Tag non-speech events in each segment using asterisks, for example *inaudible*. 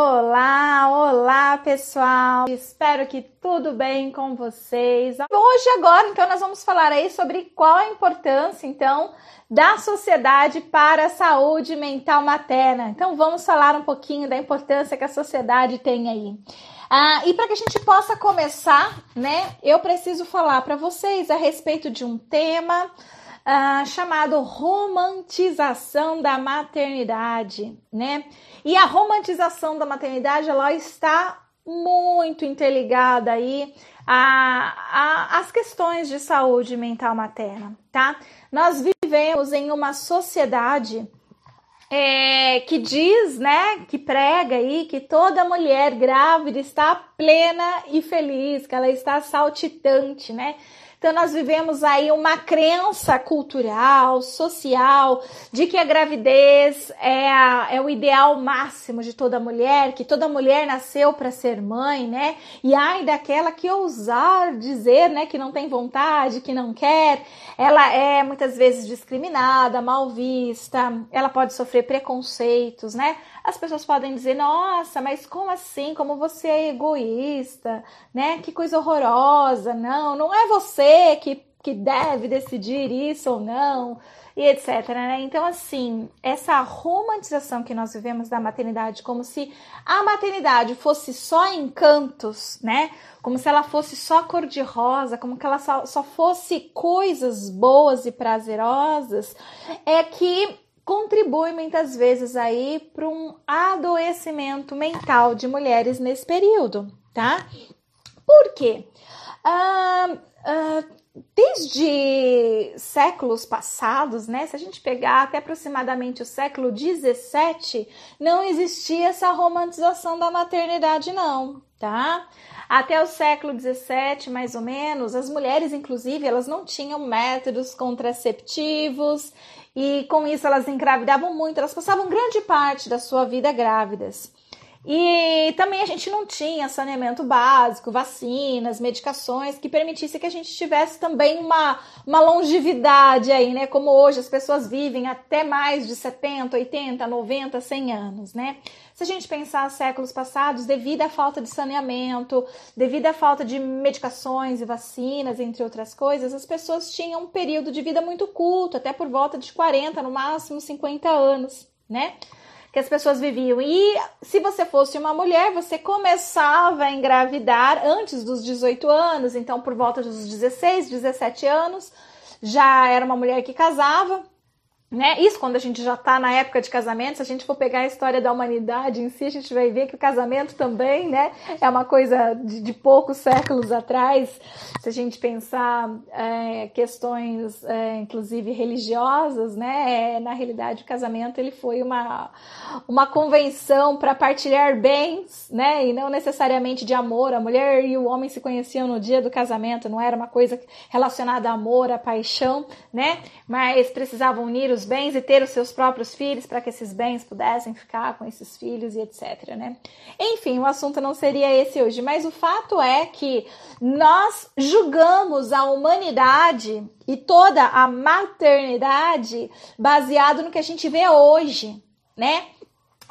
Olá, olá pessoal! Espero que tudo bem com vocês. Hoje, agora, então, nós vamos falar aí sobre qual a importância, então, da sociedade para a saúde mental materna. Então, vamos falar um pouquinho da importância que a sociedade tem aí. Ah, e para que a gente possa começar, né, eu preciso falar para vocês a respeito de um tema ah, chamado romantização da maternidade, né? E a romantização da maternidade ela está muito interligada aí às questões de saúde mental materna, tá? Nós vivemos em uma sociedade é, que diz, né, que prega aí que toda mulher grávida está plena e feliz, que ela está saltitante, né? Então, nós vivemos aí uma crença cultural, social, de que a gravidez é, a, é o ideal máximo de toda mulher, que toda mulher nasceu para ser mãe, né? E ai daquela que ousar dizer, né, que não tem vontade, que não quer, ela é muitas vezes discriminada, mal vista, ela pode sofrer preconceitos, né? As pessoas podem dizer, nossa, mas como assim? Como você é egoísta, né? Que coisa horrorosa. Não, não é você que, que deve decidir isso ou não, e etc. Né? Então, assim, essa romantização que nós vivemos da maternidade, como se a maternidade fosse só encantos, né? Como se ela fosse só cor-de-rosa, como que ela só, só fosse coisas boas e prazerosas, é que contribui muitas vezes aí para um adoecimento mental de mulheres nesse período, tá? Por quê? Ah, desde séculos passados, né? Se a gente pegar até aproximadamente o século 17, não existia essa romantização da maternidade, não, tá? Até o século 17, mais ou menos, as mulheres, inclusive, elas não tinham métodos contraceptivos e com isso elas engravidavam muito, elas passavam grande parte da sua vida grávidas. E também a gente não tinha saneamento básico, vacinas, medicações que permitisse que a gente tivesse também uma, uma longevidade aí, né? Como hoje as pessoas vivem até mais de 70, 80, 90, 100 anos, né? Se a gente pensar séculos passados, devido à falta de saneamento, devido à falta de medicações e vacinas, entre outras coisas, as pessoas tinham um período de vida muito curto, até por volta de 40, no máximo 50 anos, né? Que as pessoas viviam. E se você fosse uma mulher, você começava a engravidar antes dos 18 anos, então por volta dos 16, 17 anos, já era uma mulher que casava, né? Isso quando a gente já está na época de casamento, se a gente for pegar a história da humanidade em si, a gente vai ver que o casamento também, né, é uma coisa de, de poucos séculos atrás. Se a gente pensar é, questões, é, inclusive religiosas, né, é, na realidade o casamento ele foi uma, uma convenção para partilhar bens, né, e não necessariamente de amor. A mulher e o homem se conheciam no dia do casamento, não era uma coisa relacionada a amor, a paixão, né, mas precisavam unir os os bens e ter os seus próprios filhos para que esses bens pudessem ficar com esses filhos e etc, né? Enfim, o assunto não seria esse hoje, mas o fato é que nós julgamos a humanidade e toda a maternidade baseado no que a gente vê hoje, né?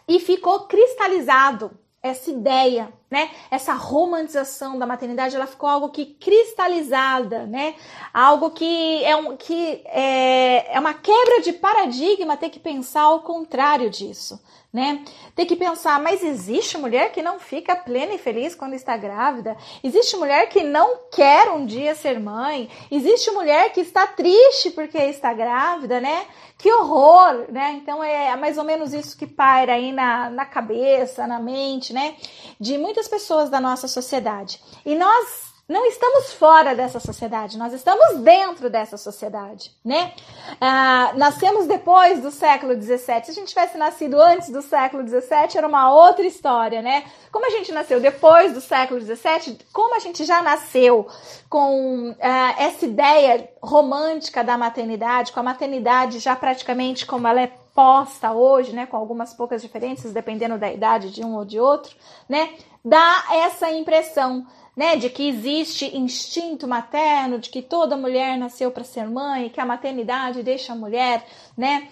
E ficou cristalizado essa ideia, né? Essa romantização da maternidade, ela ficou algo que cristalizada, né? Algo que é, um, que é, é uma quebra de paradigma ter que pensar ao contrário disso, né? Ter que pensar, mas existe mulher que não fica plena e feliz quando está grávida? Existe mulher que não quer um dia ser mãe? Existe mulher que está triste porque está grávida, né? Que horror, né? Então é mais ou menos isso que paira aí na, na cabeça, na mente, né? De muitas pessoas da nossa sociedade. E nós não estamos fora dessa sociedade, nós estamos dentro dessa sociedade, né? Ah, nascemos depois do século XVII. Se a gente tivesse nascido antes do século XVII, era uma outra história, né? Como a gente nasceu depois do século XVII, como a gente já nasceu com ah, essa ideia romântica da maternidade, com a maternidade já praticamente como ela é posta hoje, né, com algumas poucas diferenças, dependendo da idade de um ou de outro, né, dá essa impressão né, de que existe instinto materno, de que toda mulher nasceu para ser mãe, que a maternidade deixa a mulher, né,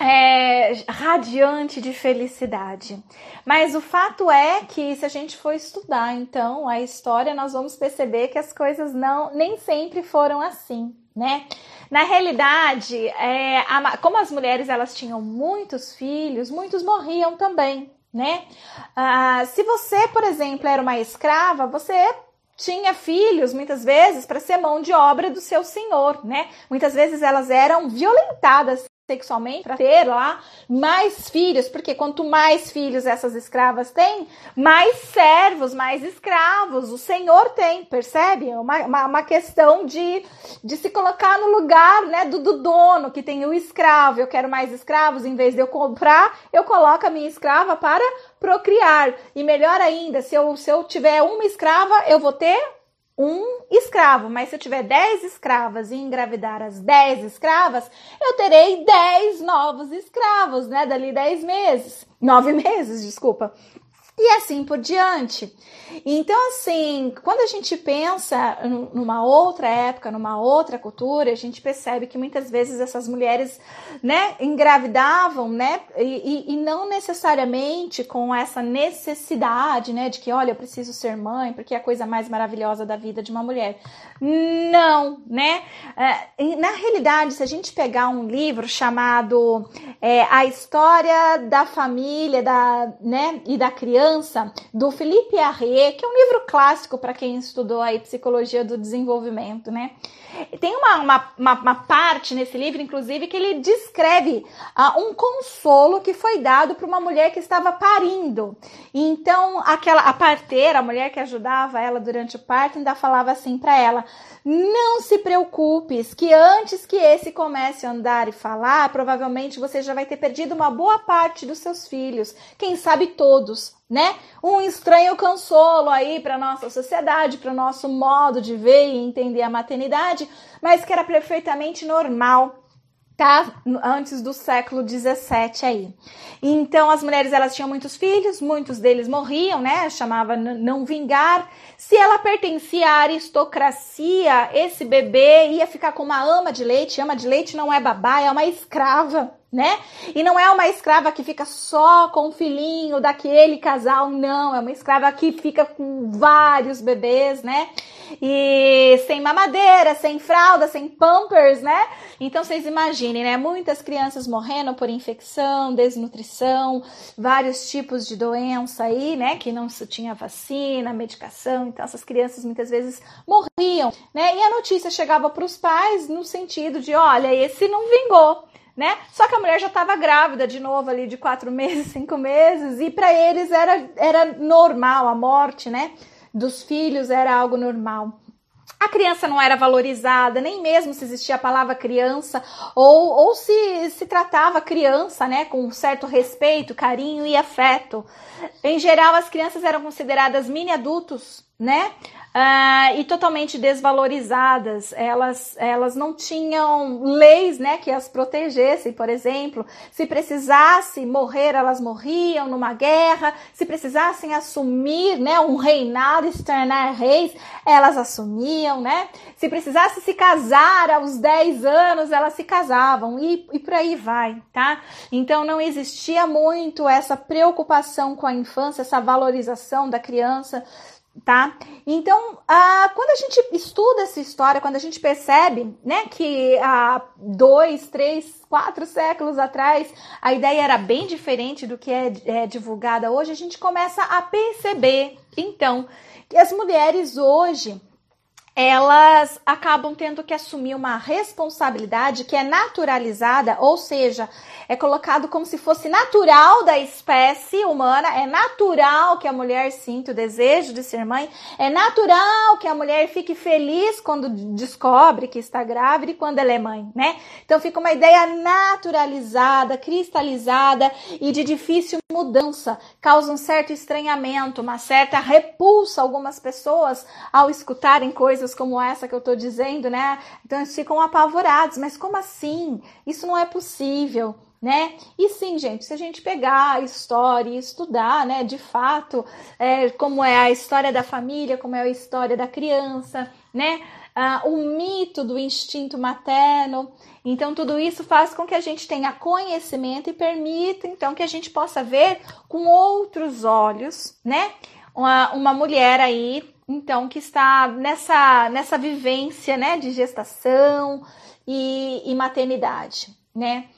é, radiante de felicidade. Mas o fato é que se a gente for estudar então a história, nós vamos perceber que as coisas não nem sempre foram assim, né? Na realidade, é, a, como as mulheres elas tinham muitos filhos, muitos morriam também, né? Ah, se você, por exemplo, era uma escrava, você tinha filhos muitas vezes para ser mão de obra do seu senhor, né? Muitas vezes elas eram violentadas sexualmente para ter lá mais filhos, porque quanto mais filhos essas escravas têm, mais servos, mais escravos o senhor tem, percebe? É uma, uma, uma, questão de, de se colocar no lugar né, do, do dono que tem o escravo. Eu quero mais escravos, em vez de eu comprar, eu coloco a minha escrava para procriar. E melhor ainda, se eu, se eu tiver uma escrava, eu vou ter um escravo, mas se eu tiver 10 escravas e engravidar as 10 escravas, eu terei 10 novos escravos, né? Dali 10 meses, 9 *laughs* meses, desculpa e assim por diante. Então, assim, quando a gente pensa numa outra época, numa outra cultura, a gente percebe que muitas vezes essas mulheres, né, engravidavam, né, e, e não necessariamente com essa necessidade, né, de que, olha, eu preciso ser mãe, porque é a coisa mais maravilhosa da vida de uma mulher. Não, né? É, na realidade, se a gente pegar um livro chamado é, A História da Família da, né, e da Criança, do Felipe Arré, que é um livro clássico para quem estudou aí psicologia do desenvolvimento, né? Tem uma, uma, uma, uma, parte nesse livro, inclusive, que ele descreve uh, um consolo que foi dado para uma mulher que estava parindo. Então, aquela a parteira, a mulher que ajudava ela durante o parto, ainda falava assim para ela: não se preocupes, que antes que esse comece a andar e falar, provavelmente você já vai ter perdido uma boa parte dos seus filhos, quem sabe todos, né? Um estranho consolo aí para nossa sociedade, para o nosso modo de ver e entender a maternidade, mas que era perfeitamente normal tá? Antes do século 17 aí. Então as mulheres elas tinham muitos filhos, muitos deles morriam, né? Chamava não vingar. Se ela pertencia à aristocracia, esse bebê ia ficar com uma ama de leite. Ama de leite não é babá, é uma escrava né? E não é uma escrava que fica só com o filhinho daquele casal, não. É uma escrava que fica com vários bebês, né? E sem mamadeira, sem fralda, sem pampers, né? Então vocês imaginem, né? Muitas crianças morrendo por infecção, desnutrição, vários tipos de doença aí, né? Que não tinha vacina, medicação. Então essas crianças muitas vezes morriam, né? E a notícia chegava para os pais no sentido de, olha, esse não vingou né? Só que a mulher já estava grávida de novo ali de quatro *laughs* meses, cinco meses, e para eles era, era normal a morte, né? Dos filhos era algo normal. A criança não era valorizada, nem mesmo se existia a palavra criança, ou, ou se, se tratava criança, né, com um certo respeito, carinho e afeto. Em geral, as crianças eram consideradas mini adultos, né? uh, e totalmente desvalorizadas. Elas, elas não tinham leis né, que as protegessem, por exemplo. Se precisasse morrer, elas morriam numa guerra. Se precisassem assumir né, um reinado, se tornar reis, elas assumiam. Né? Se precisasse se casar aos 10 anos, elas se casavam e, e por aí vai. Tá? Então não existia muito essa preocupação com a infância, essa valorização da criança tá? Então, ah, quando a gente estuda essa história, quando a gente percebe, né, que há dois, três, quatro séculos atrás a ideia era bem diferente do que é, é divulgada hoje, a gente começa a perceber, então, que as mulheres hoje elas acabam tendo que assumir uma responsabilidade que é naturalizada, ou seja, é colocado como se fosse natural da espécie humana, é natural que a mulher sinta o desejo de ser mãe, é natural que a mulher fique feliz quando descobre que está grávida e quando ela é mãe, né? Então fica uma ideia naturalizada, cristalizada e de difícil mudança, causa um certo estranhamento, uma certa repulsa algumas pessoas ao escutarem coisas como essa que eu estou dizendo, né? Então eles ficam apavorados, mas como assim? Isso não é possível né? E sim, gente, se a gente pegar a história e estudar, né, de fato, é, como é a história da família, como é a história da criança, né? uh, o mito do instinto materno. Então, tudo isso faz com que a gente tenha conhecimento e permita, então, que a gente possa ver com outros olhos, né? Uma, uma mulher aí, então, que está nessa, nessa vivência, né, de gestação e, e maternidade, né?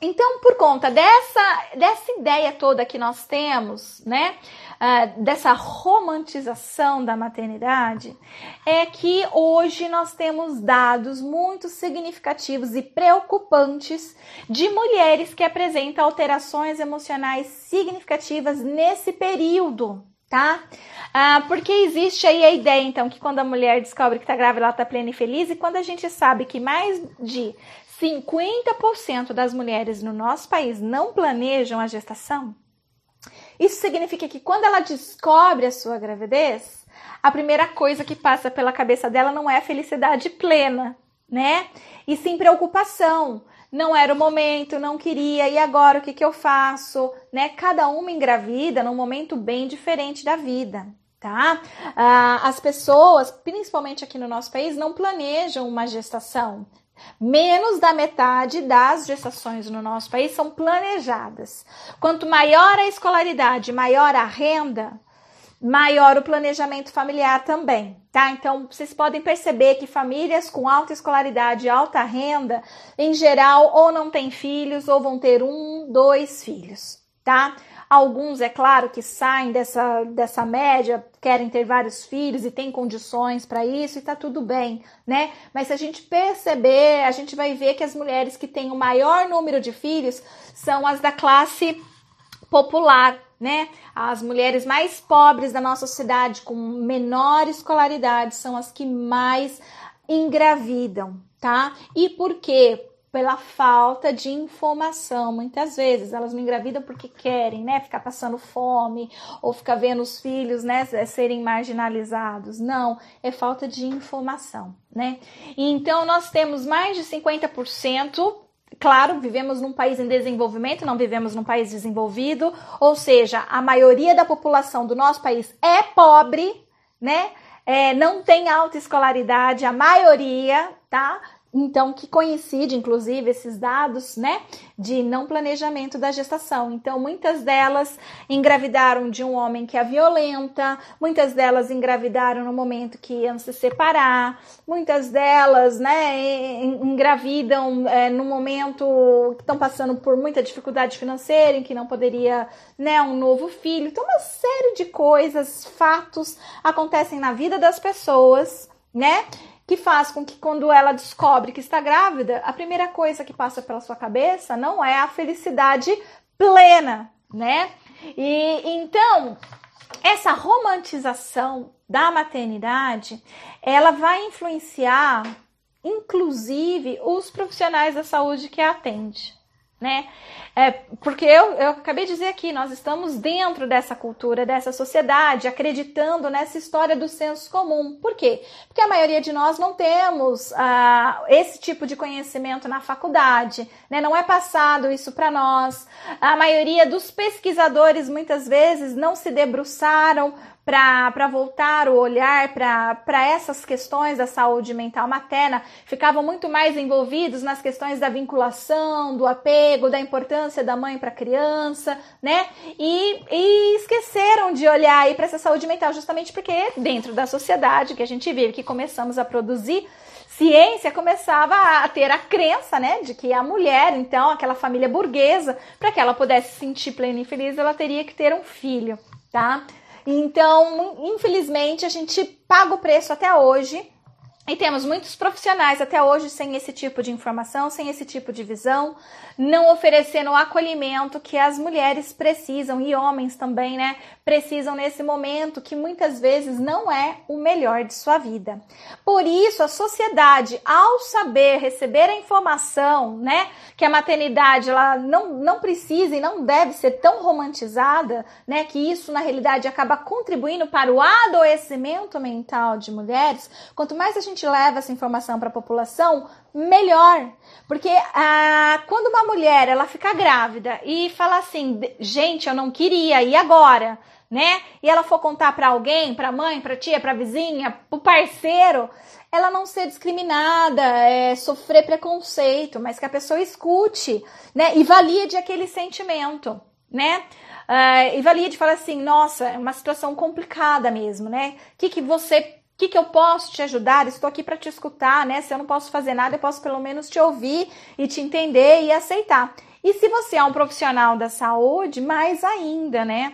Então, por conta dessa, dessa ideia toda que nós temos, né, uh, dessa romantização da maternidade, é que hoje nós temos dados muito significativos e preocupantes de mulheres que apresentam alterações emocionais significativas nesse período, tá? Ah, porque existe aí a ideia, então, que quando a mulher descobre que está grávida, ela está plena e feliz, e quando a gente sabe que mais de 50% das mulheres no nosso país não planejam a gestação, isso significa que quando ela descobre a sua gravidez, a primeira coisa que passa pela cabeça dela não é felicidade plena, né? E sim preocupação. Não era o momento, não queria, e agora o que, que eu faço? Né? Cada uma engravida num momento bem diferente da vida. Tá? Ah, as pessoas, principalmente aqui no nosso país, não planejam uma gestação, Menos da metade das gestações no nosso país são planejadas. Quanto maior a escolaridade, maior a renda, maior o planejamento familiar também, tá? Então, vocês podem perceber que famílias com alta escolaridade e alta renda, em geral, ou não têm filhos ou vão ter um, dois filhos, tá? Alguns, é claro, que saem dessa, dessa média, querem ter vários filhos e têm condições para isso e tá tudo bem, né? Mas se a gente perceber, a gente vai ver que as mulheres que têm o maior número de filhos são as da classe popular, né? As mulheres mais pobres da nossa sociedade, com menor escolaridade, são as que mais engravidam, tá? E por quê? pela falta de informação. Muitas vezes elas não engravidam porque querem, né? Ficar passando fome ou ficar vendo os filhos, né, serem marginalizados. Não, é falta de informação, né? Então nós temos mais de 50% Claro, vivemos num país em desenvolvimento, não vivemos num país desenvolvido, ou seja, a maioria da população do nosso país é pobre, né? É, não tem alta escolaridade, a maioria, tá? Então, que coincide, inclusive, esses dados, né, de não planejamento da gestação. Então, muitas delas engravidaram de um homem que a violenta, muitas delas engravidaram no momento que iam se separar, muitas delas, né, engravidam é, no momento que estão passando por muita dificuldade financeira, em que não poderia, né, um novo filho. Então, uma série de coisas, fatos acontecem na vida das pessoas, né? Que faz com que quando ela descobre que está grávida, a primeira coisa que passa pela sua cabeça não é a felicidade plena, né? E então, essa romantização da maternidade, ela vai influenciar inclusive os profissionais da saúde que a atende né? É, porque eu, eu acabei de dizer aqui, nós estamos dentro dessa cultura, dessa sociedade, acreditando nessa história do senso comum. Por quê? Porque a maioria de nós não temos ah, esse tipo de conhecimento na faculdade, né? Não é passado isso para nós. A maioria dos pesquisadores muitas vezes não se debruçaram para voltar o olhar para essas questões da saúde mental materna, ficavam muito mais envolvidos nas questões da vinculação, do apego, da importância da mãe para a criança, né? E, e esqueceram de olhar para essa saúde mental, justamente porque dentro da sociedade que a gente vive, que começamos a produzir ciência começava a ter a crença, né, de que a mulher, então, aquela família burguesa, para que ela pudesse se sentir plena e feliz, ela teria que ter um filho, tá? Então, infelizmente, a gente paga o preço até hoje e temos muitos profissionais até hoje sem esse tipo de informação, sem esse tipo de visão, não oferecendo o acolhimento que as mulheres precisam e homens também, né? Precisam nesse momento que muitas vezes não é o melhor de sua vida. Por isso, a sociedade, ao saber receber a informação, né, que a maternidade ela não, não precisa e não deve ser tão romantizada, né, que isso na realidade acaba contribuindo para o adoecimento mental de mulheres, quanto mais a gente gente leva essa informação para a população, melhor. Porque ah, quando uma mulher ela fica grávida e fala assim, gente, eu não queria, e agora? né? E ela for contar para alguém, para mãe, para tia, para vizinha, para parceiro, ela não ser discriminada, é, sofrer preconceito, mas que a pessoa escute, né? E valide aquele sentimento, né? Uh, e valide falar assim, nossa, é uma situação complicada mesmo, né? O que, que você o que, que, eu posso te ajudar? Estou aqui para te escutar, né? Se eu não posso fazer nada, eu posso pelo menos te ouvir e te entender e aceitar. E se você é um profissional da saúde, mais ainda, né?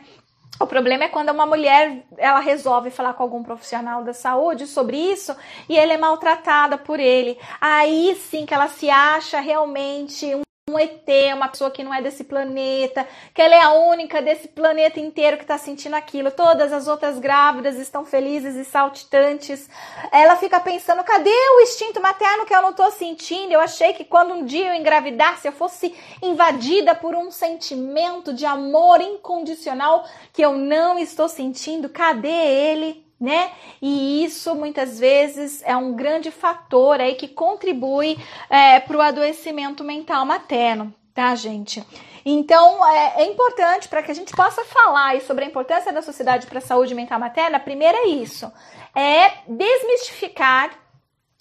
O problema é quando uma mulher ela resolve falar com algum profissional da saúde sobre isso e ele é maltratada por ele. Aí sim que ela se acha realmente um um ET, uma pessoa que não é desse planeta, que ela é a única desse planeta inteiro que está sentindo aquilo. Todas as outras grávidas estão felizes e saltitantes. Ela fica pensando: cadê o instinto materno que eu não estou sentindo? Eu achei que quando um dia eu engravidasse, eu fosse invadida por um sentimento de amor incondicional que eu não estou sentindo. Cadê ele? Né? E isso muitas vezes é um grande fator aí que contribui é, para o adoecimento mental materno, tá, gente? Então é, é importante para que a gente possa falar sobre a importância da sociedade para a saúde mental materna. Primeiro é isso, é desmistificar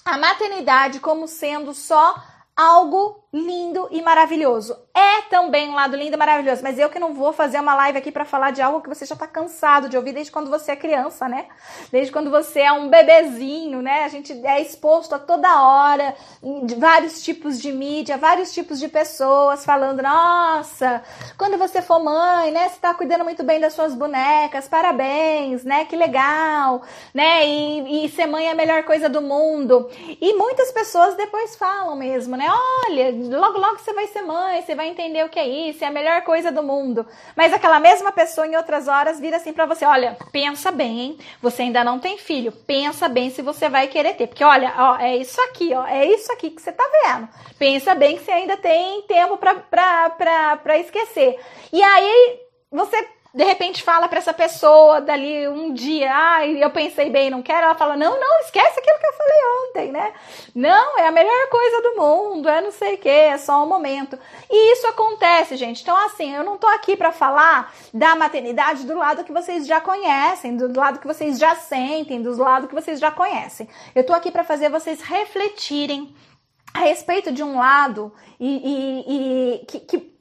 a maternidade como sendo só algo lindo e maravilhoso. É também um lado lindo e maravilhoso, mas eu que não vou fazer uma live aqui para falar de algo que você já tá cansado de ouvir desde quando você é criança, né? Desde quando você é um bebezinho, né? A gente é exposto a toda hora de vários tipos de mídia, vários tipos de pessoas falando: "Nossa, quando você for mãe, né, você tá cuidando muito bem das suas bonecas. Parabéns, né? Que legal, né? E, e ser mãe é a melhor coisa do mundo". E muitas pessoas depois falam mesmo, né? Olha, logo logo você vai ser mãe, você vai entender o que é isso, é a melhor coisa do mundo. Mas aquela mesma pessoa em outras horas vira assim para você, olha, pensa bem, hein? Você ainda não tem filho, pensa bem se você vai querer ter, porque olha, ó, é isso aqui, ó, é isso aqui que você tá vendo. Pensa bem que você ainda tem tempo para esquecer. E aí você de repente fala para essa pessoa dali um dia, ah, eu pensei bem, não quero, ela fala, não, não, esquece aquilo que eu falei ontem, né? Não, é a melhor coisa do mundo, é não sei o que, é só um momento. E isso acontece, gente. Então, assim, eu não tô aqui para falar da maternidade do lado que vocês já conhecem, do lado que vocês já sentem, do lado que vocês já conhecem. Eu tô aqui para fazer vocês refletirem a respeito de um lado e, e, e que, que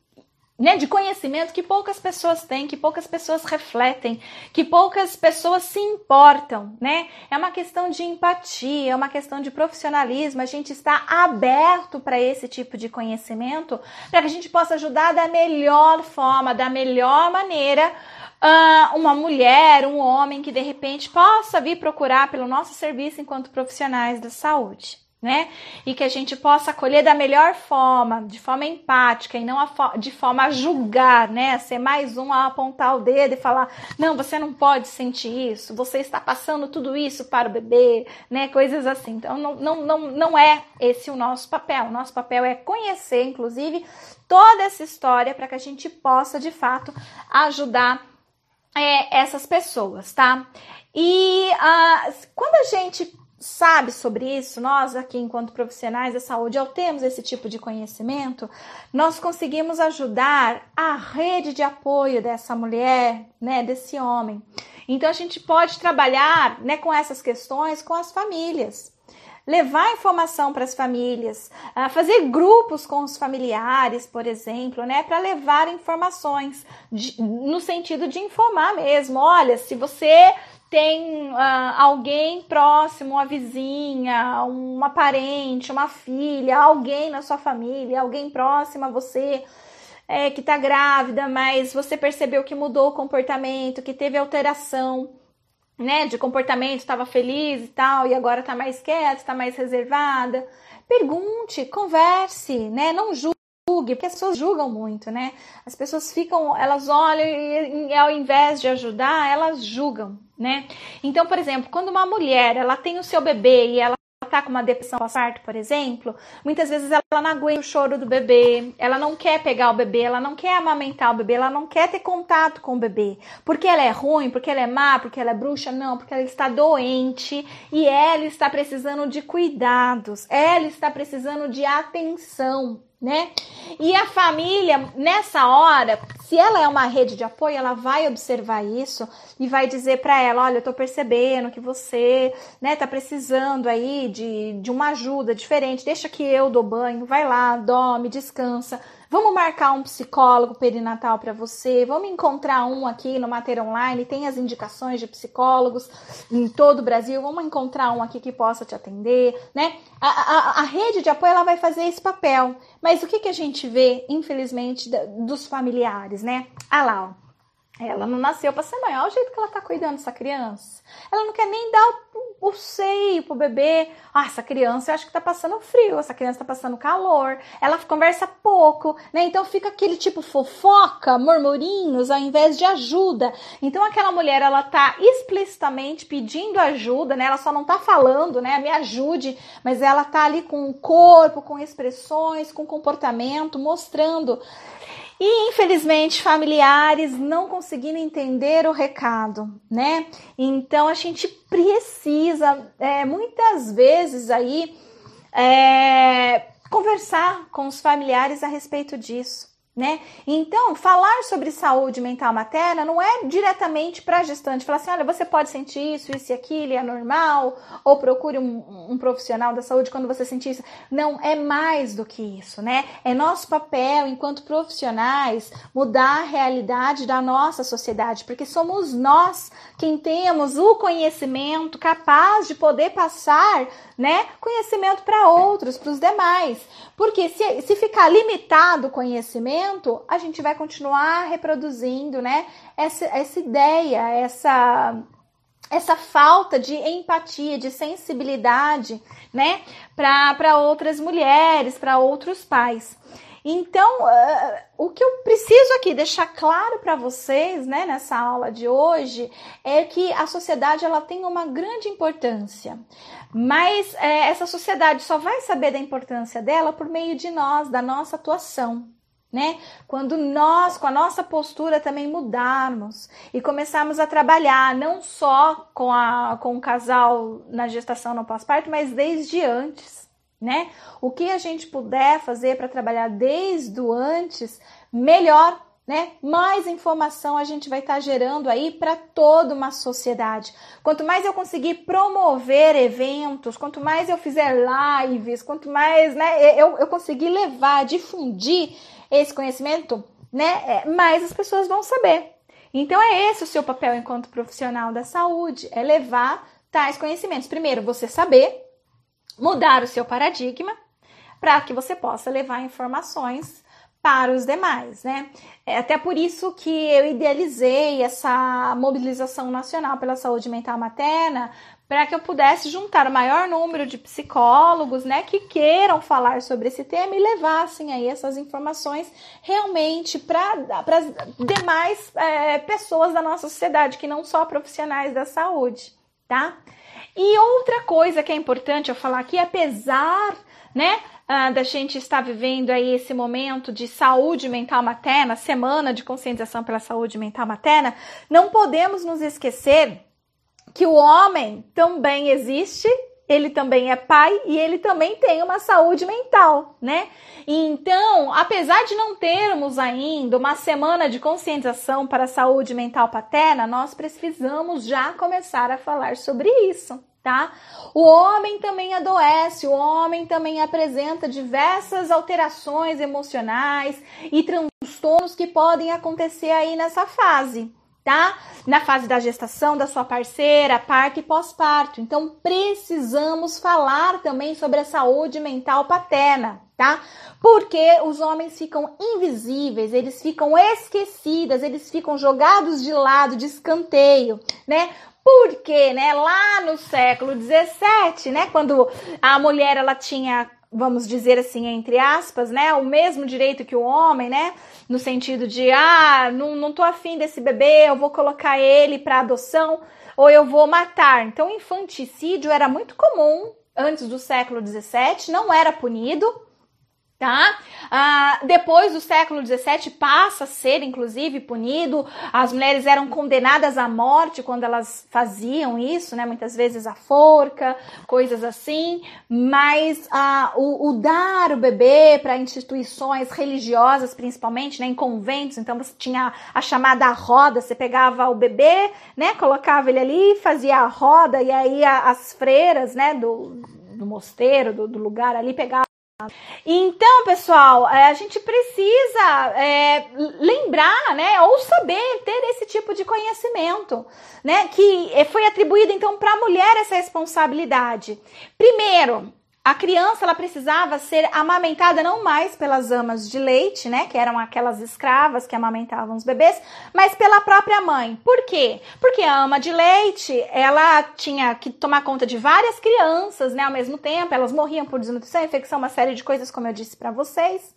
né, de conhecimento que poucas pessoas têm, que poucas pessoas refletem, que poucas pessoas se importam, né? É uma questão de empatia, é uma questão de profissionalismo. A gente está aberto para esse tipo de conhecimento para que a gente possa ajudar da melhor forma, da melhor maneira. Uh, uma mulher, um homem que de repente possa vir procurar pelo nosso serviço enquanto profissionais da saúde né? E que a gente possa acolher da melhor forma, de forma empática e não fo de forma a julgar, né? Ser mais um a apontar o dedo e falar: não, você não pode sentir isso, você está passando tudo isso para o bebê, né? Coisas assim. Então, não, não, não, não é esse o nosso papel. O nosso papel é conhecer, inclusive, toda essa história para que a gente possa, de fato, ajudar é, essas pessoas, tá? E uh, quando a gente sabe sobre isso, nós aqui, enquanto profissionais da saúde, ao termos esse tipo de conhecimento, nós conseguimos ajudar a rede de apoio dessa mulher, né, desse homem. Então a gente pode trabalhar, né, com essas questões com as famílias. Levar informação para as famílias, ah, fazer grupos com os familiares, por exemplo, né, para levar informações de, no sentido de informar mesmo. Olha, se você tem uh, alguém próximo, uma vizinha, uma parente, uma filha, alguém na sua família, alguém próximo a você é, que está grávida, mas você percebeu que mudou o comportamento, que teve alteração. Né, de comportamento, estava feliz e tal, e agora está mais quieta, está mais reservada. Pergunte, converse, né? Não julgue julgue, porque as pessoas julgam muito, né? As pessoas ficam, elas olham e ao invés de ajudar, elas julgam, né? Então, por exemplo, quando uma mulher, ela tem o seu bebê e ela tá com uma depressão pós-parto, por exemplo, muitas vezes ela não aguenta o choro do bebê, ela não quer pegar o bebê, ela não quer amamentar o bebê, ela não quer ter contato com o bebê. Porque ela é ruim, porque ela é má, porque ela é bruxa? Não, porque ela está doente e ela está precisando de cuidados, ela está precisando de atenção né? E a família, nessa hora, se ela é uma rede de apoio, ela vai observar isso e vai dizer para ela: olha, eu tô percebendo que você, né, tá precisando aí de, de uma ajuda diferente, deixa que eu dou banho, vai lá, dorme, descansa Vamos marcar um psicólogo perinatal para você. Vamos encontrar um aqui no Mater Online. Tem as indicações de psicólogos em todo o Brasil. Vamos encontrar um aqui que possa te atender, né? A, a, a rede de apoio ela vai fazer esse papel. Mas o que, que a gente vê, infelizmente, dos familiares, né? Ah lá, ó. Ela não nasceu para ser mãe. Olha o jeito que ela tá cuidando dessa criança. Ela não quer nem dar o, o seio pro bebê. Ah, essa criança eu acho que tá passando frio, essa criança tá passando calor. Ela conversa pouco, né? Então fica aquele tipo fofoca, murmurinhos, ao invés de ajuda. Então aquela mulher, ela tá explicitamente pedindo ajuda, né? Ela só não tá falando, né? Me ajude, mas ela tá ali com o corpo, com expressões, com comportamento, mostrando e infelizmente familiares não conseguindo entender o recado, né? Então a gente precisa é, muitas vezes aí é, conversar com os familiares a respeito disso né? Então, falar sobre saúde mental materna não é diretamente para a gestante, falar assim, olha, você pode sentir isso, isso e aquilo, é normal, ou procure um, um, profissional da saúde quando você sentir isso. Não, é mais do que isso, né? É nosso papel, enquanto profissionais, mudar a realidade da nossa sociedade, porque somos nós quem temos o conhecimento capaz de poder passar, né, conhecimento para outros, para os demais. Porque se, se ficar limitado o conhecimento, momento a gente vai continuar reproduzindo, né, essa, essa ideia, essa essa falta de empatia, de sensibilidade, né, para outras mulheres, para outros pais. Então, uh, o que eu preciso aqui deixar claro para vocês, né, nessa aula de hoje, é que a sociedade ela tem uma grande importância, mas é, essa sociedade só vai saber da importância dela por meio de nós, da nossa atuação né? Quando nós, com a nossa postura também mudarmos e começarmos a trabalhar não só com, a, com o casal na gestação no pós-parto, mas desde antes, né? O que a gente puder fazer para trabalhar desde o antes, melhor, né? Mais informação a gente vai estar tá gerando aí para toda uma sociedade. Quanto mais eu conseguir promover eventos, quanto mais eu fizer lives, quanto mais, né, eu, eu conseguir levar, difundir esse conhecimento, né, é, mais as pessoas vão saber. Então é esse o seu papel enquanto profissional da saúde, é levar tais conhecimentos. Primeiro, você saber mudar o seu paradigma para que você possa levar informações para os demais, né? É até por isso que eu idealizei essa mobilização nacional pela saúde mental materna, para que eu pudesse juntar o maior número de psicólogos, né, que queiram falar sobre esse tema e levassem aí essas informações realmente para as demais é, pessoas da nossa sociedade, que não só profissionais da saúde, tá? E outra coisa que é importante eu falar aqui, apesar, né, ah, da gente estar vivendo aí esse momento de saúde mental materna, semana de conscientização pela saúde mental materna, não podemos nos esquecer que o homem também existe, ele também é pai e ele também tem uma saúde mental, né? Então, apesar de não termos ainda uma semana de conscientização para a saúde mental paterna, nós precisamos já começar a falar sobre isso tá? O homem também adoece, o homem também apresenta diversas alterações emocionais e transtornos que podem acontecer aí nessa fase. Tá? Na fase da gestação da sua parceira, parto e pós-parto. Então, precisamos falar também sobre a saúde mental paterna, tá? Porque os homens ficam invisíveis, eles ficam esquecidas, eles ficam jogados de lado, de escanteio, né? Porque, né, lá no século 17, né, quando a mulher ela tinha vamos dizer assim, entre aspas, né, o mesmo direito que o homem, né, no sentido de, ah, não, não tô afim desse bebê, eu vou colocar ele para adoção ou eu vou matar. Então, infanticídio era muito comum antes do século 17, não era punido, tá? Ah, depois do século XVII passa a ser, inclusive, punido. As mulheres eram condenadas à morte quando elas faziam isso, né? Muitas vezes a forca, coisas assim. Mas ah, o, o dar o bebê para instituições religiosas, principalmente, né? Em conventos, então você tinha a chamada roda. Você pegava o bebê, né? Colocava ele ali, fazia a roda e aí as freiras, né? Do, do mosteiro, do, do lugar ali pegavam então, pessoal, é, a gente precisa é, lembrar, né, ou saber ter esse tipo de conhecimento, né, que é, foi atribuído então para a mulher essa responsabilidade. Primeiro, a criança ela precisava ser amamentada não mais pelas amas de leite, né, que eram aquelas escravas que amamentavam os bebês, mas pela própria mãe. Por quê? Porque a ama de leite, ela tinha que tomar conta de várias crianças, né, ao mesmo tempo, elas morriam por desnutrição, infecção, uma série de coisas, como eu disse para vocês.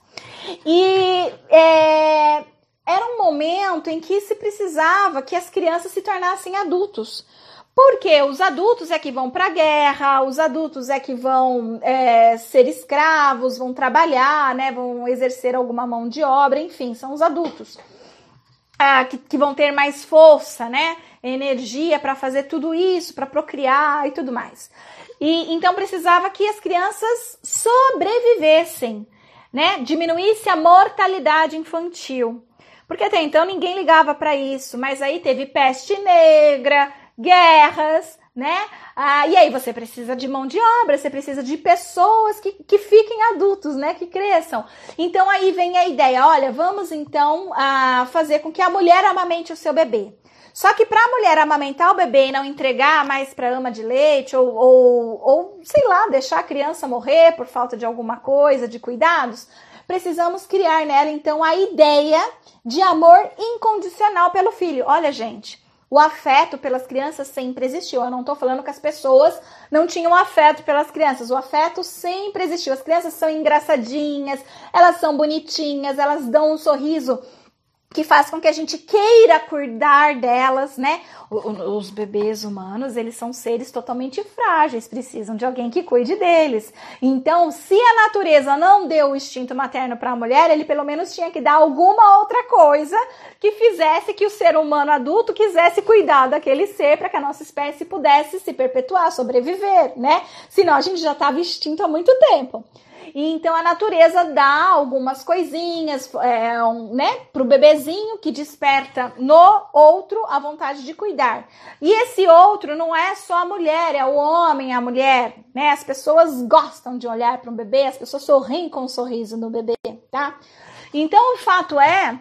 E é, era um momento em que se precisava que as crianças se tornassem adultos. Porque os adultos é que vão para a guerra, os adultos é que vão é, ser escravos, vão trabalhar, né, vão exercer alguma mão de obra, enfim, são os adultos ah, que, que vão ter mais força, né, energia para fazer tudo isso, para procriar e tudo mais. E então precisava que as crianças sobrevivessem, né, diminuísse a mortalidade infantil. Porque até então ninguém ligava para isso, mas aí teve peste negra, guerras, né? Ah, e aí você precisa de mão de obra, você precisa de pessoas que, que fiquem adultos, né? Que cresçam. Então aí vem a ideia, olha, vamos então ah, fazer com que a mulher amamente o seu bebê. Só que para a mulher amamentar o bebê e não entregar mais para ama de leite ou, ou, ou, sei lá, deixar a criança morrer por falta de alguma coisa, de cuidados, precisamos criar nela então a ideia de amor incondicional pelo filho. Olha, gente, o afeto pelas crianças sempre existiu. Eu não estou falando que as pessoas não tinham afeto pelas crianças. O afeto sempre existiu. As crianças são engraçadinhas, elas são bonitinhas, elas dão um sorriso que faz com que a gente queira cuidar delas, né? Os bebês humanos, eles são seres totalmente frágeis, precisam de alguém que cuide deles. Então, se a natureza não deu o instinto materno para a mulher, ele pelo menos tinha que dar alguma outra coisa que fizesse que o ser humano adulto quisesse cuidar daquele ser para que a nossa espécie pudesse se perpetuar, sobreviver, né? Senão a gente já estava extinto há muito tempo. E então a natureza dá algumas coisinhas, é, um, né, pro bebezinho que desperta no outro a vontade de cuidar. E esse outro não é só a mulher, é o homem, a mulher, né? As pessoas gostam de olhar para um bebê, as pessoas sorriem com um sorriso no bebê, tá? Então o fato é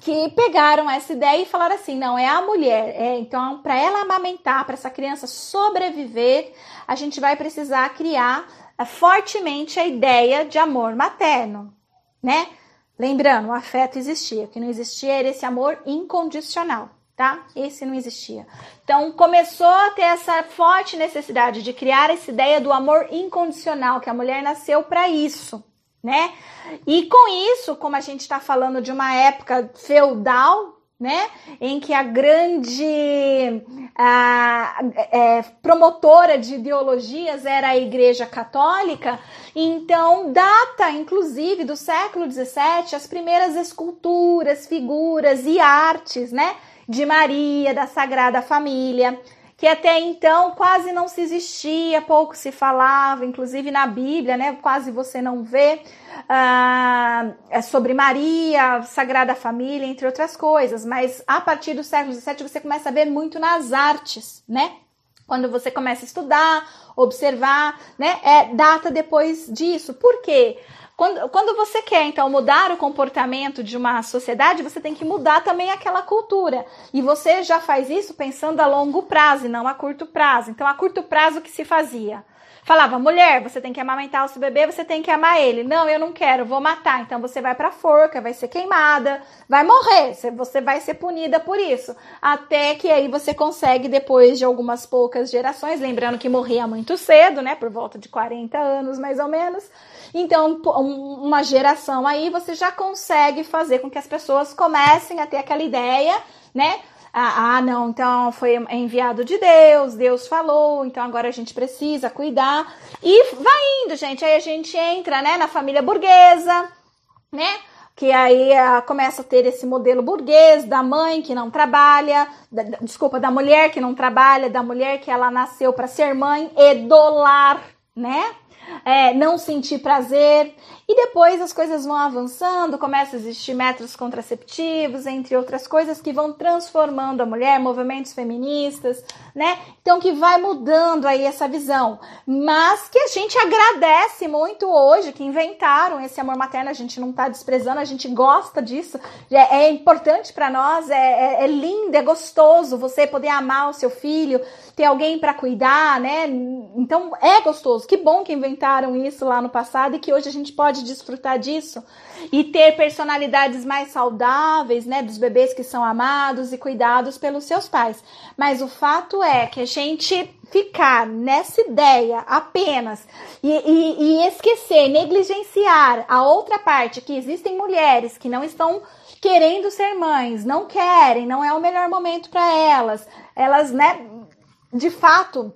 que pegaram essa ideia e falaram assim: não, é a mulher. É, então, para ela amamentar, para essa criança sobreviver, a gente vai precisar criar fortemente a ideia de amor materno, né? Lembrando, o afeto existia, o que não existia era esse amor incondicional, tá? Esse não existia. Então começou a ter essa forte necessidade de criar essa ideia do amor incondicional, que a mulher nasceu para isso, né? E com isso, como a gente está falando de uma época feudal, né? Em que a grande a, é, promotora de ideologias era a Igreja Católica, então data, inclusive, do século XVII, as primeiras esculturas, figuras e artes, né? De Maria, da Sagrada Família que até então quase não se existia, pouco se falava, inclusive na Bíblia, né? Quase você não vê ah, é sobre Maria, Sagrada Família, entre outras coisas. Mas a partir do século XVII você começa a ver muito nas artes, né? Quando você começa a estudar, observar, né? É data depois disso. Por quê? Quando, quando você quer, então, mudar o comportamento de uma sociedade, você tem que mudar também aquela cultura. E você já faz isso pensando a longo prazo e não a curto prazo. Então, a curto prazo, o que se fazia? Falava, mulher, você tem que amamentar o seu bebê, você tem que amar ele. Não, eu não quero, vou matar. Então você vai pra forca, vai ser queimada, vai morrer. Você vai ser punida por isso. Até que aí você consegue, depois de algumas poucas gerações, lembrando que morria muito cedo, né? Por volta de 40 anos, mais ou menos. Então, uma geração aí, você já consegue fazer com que as pessoas comecem a ter aquela ideia, né? ah, ah, não, então foi enviado de Deus, Deus falou, então agora a gente precisa cuidar. E vai indo, gente. Aí a gente entra, né, na família burguesa, né? Que aí uh, começa a ter esse modelo burguês da mãe que não trabalha, da, desculpa, da mulher que não trabalha, da mulher que ela nasceu para ser mãe e dolar, né? é, não sentir prazer. E depois as coisas vão avançando, começa a existir métodos contraceptivos, entre outras coisas que vão transformando a mulher, movimentos feministas, né? Então que vai mudando aí essa visão. Mas que a gente agradece muito hoje que inventaram esse amor materno, a gente não tá desprezando, a gente gosta disso. É, é importante para nós, é, é, é lindo, é gostoso você poder amar o seu filho, ter alguém para cuidar, né? Então é gostoso. Que bom que inventaram isso lá no passado e que hoje a gente pode desfrutar disso e ter personalidades mais saudáveis, né? Dos bebês que são amados e cuidados pelos seus pais. Mas o fato é que a gente ficar nessa ideia apenas e, e, e esquecer, negligenciar a outra parte que existem mulheres que não estão querendo ser mães, não querem, não é o melhor momento para elas. Elas, né, de fato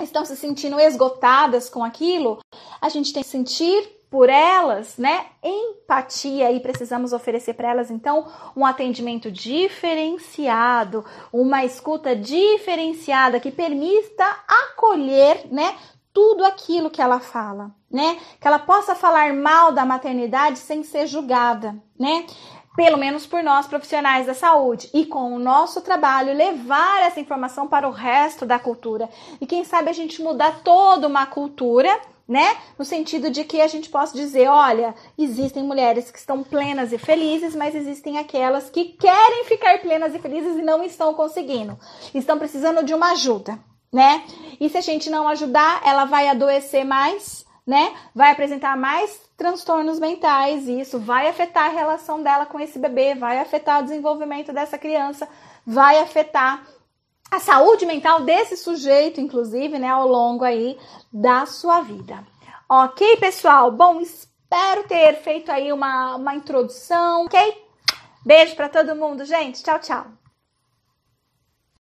estão se sentindo esgotadas com aquilo, a gente tem que sentir por elas, né? Empatia e precisamos oferecer para elas então um atendimento diferenciado, uma escuta diferenciada que permita acolher, né? Tudo aquilo que ela fala, né? Que ela possa falar mal da maternidade sem ser julgada, né? pelo menos por nós profissionais da saúde, e com o nosso trabalho levar essa informação para o resto da cultura. E quem sabe a gente mudar toda uma cultura, né? No sentido de que a gente possa dizer, olha, existem mulheres que estão plenas e felizes, mas existem aquelas que querem ficar plenas e felizes e não estão conseguindo. Estão precisando de uma ajuda, né? E se a gente não ajudar, ela vai adoecer mais, né? Vai apresentar mais transtornos mentais e isso vai afetar a relação dela com esse bebê, vai afetar o desenvolvimento dessa criança, vai afetar a saúde mental desse sujeito, inclusive, né, ao longo aí da sua vida. Ok, pessoal? Bom, espero ter feito aí uma, uma introdução, ok? Beijo para todo mundo, gente. Tchau, tchau.